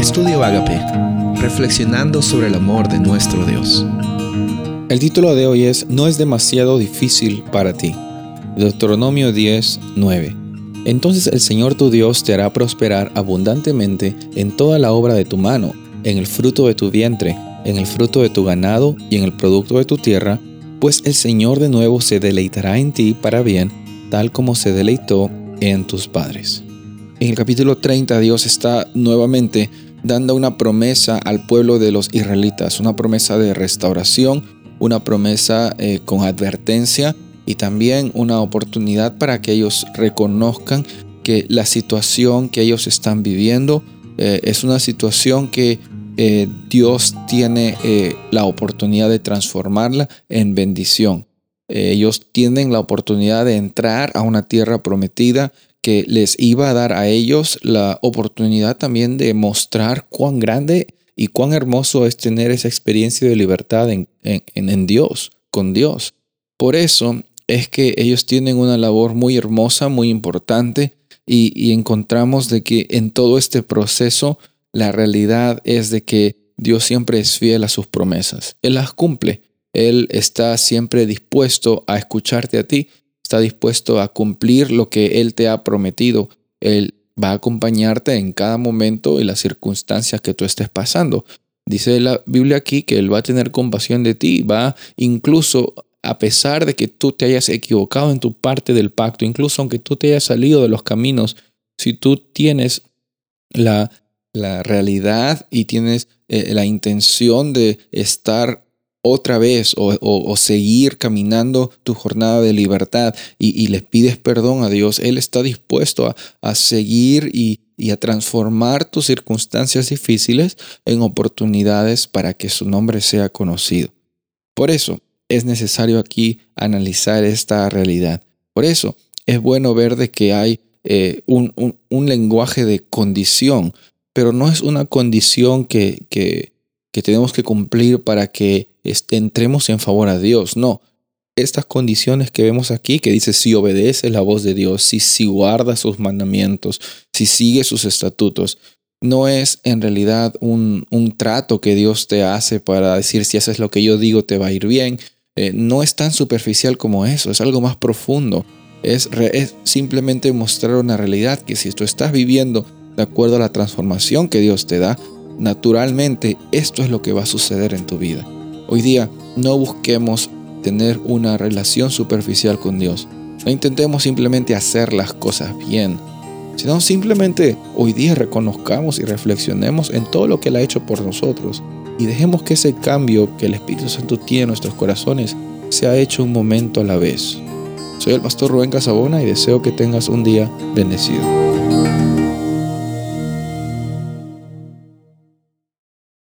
Estudio Agape, reflexionando sobre el amor de nuestro Dios. El título de hoy es No es demasiado difícil para ti. Deuteronomio 10, 9. Entonces el Señor tu Dios te hará prosperar abundantemente en toda la obra de tu mano, en el fruto de tu vientre, en el fruto de tu ganado y en el producto de tu tierra, pues el Señor de nuevo se deleitará en ti para bien, tal como se deleitó en tus padres. En el capítulo 30 Dios está nuevamente dando una promesa al pueblo de los israelitas, una promesa de restauración, una promesa eh, con advertencia y también una oportunidad para que ellos reconozcan que la situación que ellos están viviendo eh, es una situación que eh, Dios tiene la oportunidad de transformarla en bendición. ellos tienen la oportunidad de entrar a una tierra prometida que les iba a dar a ellos la oportunidad también de mostrar cuán grande y cuán hermoso es tener esa experiencia de libertad en, en, Dios, con Dios. Por eso es que ellos tienen una labor muy hermosa, muy importante, y, y, encontramos de que en todo este proceso la realidad es de que Dios siempre es fiel a sus promesas. Él las cumple. Él está siempre dispuesto a escucharte a ti está dispuesto a cumplir lo que Él te ha prometido. Él va a acompañarte en cada momento y las circunstancias que tú estés pasando. Dice la Biblia aquí que Él va a tener compasión de ti, va incluso a pesar de que tú te hayas equivocado en tu parte del pacto, incluso aunque tú te hayas salido de los caminos, si tú tienes la, la realidad y tienes eh, la intención de estar otra vez o, seguir caminando tu jornada de libertad y, les pides perdón a Dios, Él está dispuesto a, seguir y, y, a transformar tus circunstancias difíciles en oportunidades para que su nombre sea conocido. Por eso es necesario aquí analizar esta realidad. Por eso es bueno ver de que hay eh, un, un, lenguaje de condición, pero no es una condición que, que, que tenemos que cumplir para que entremos en favor a Dios. No, estas condiciones que vemos aquí, que dice si obedece la voz de Dios, si, si guarda sus mandamientos, si sigue sus estatutos, no es en realidad un, un, trato que Dios te hace para decir si haces lo que yo digo te va a ir bien. Eh, no es tan superficial como eso, es algo más profundo. Es, es simplemente mostrar una realidad que si tú estás viviendo de acuerdo a la transformación que Dios te da, naturalmente esto es lo que va a suceder en tu vida. Hoy día no busquemos tener una relación superficial con Dios. No intentemos simplemente hacer las cosas bien, sino simplemente hoy día reconozcamos y reflexionemos en todo lo que Él ha hecho por nosotros y dejemos que ese cambio que el Espíritu Santo tiene en nuestros corazones sea hecho un momento a la vez. Soy el pastor Rubén Casabona y deseo que tengas un día bendecido.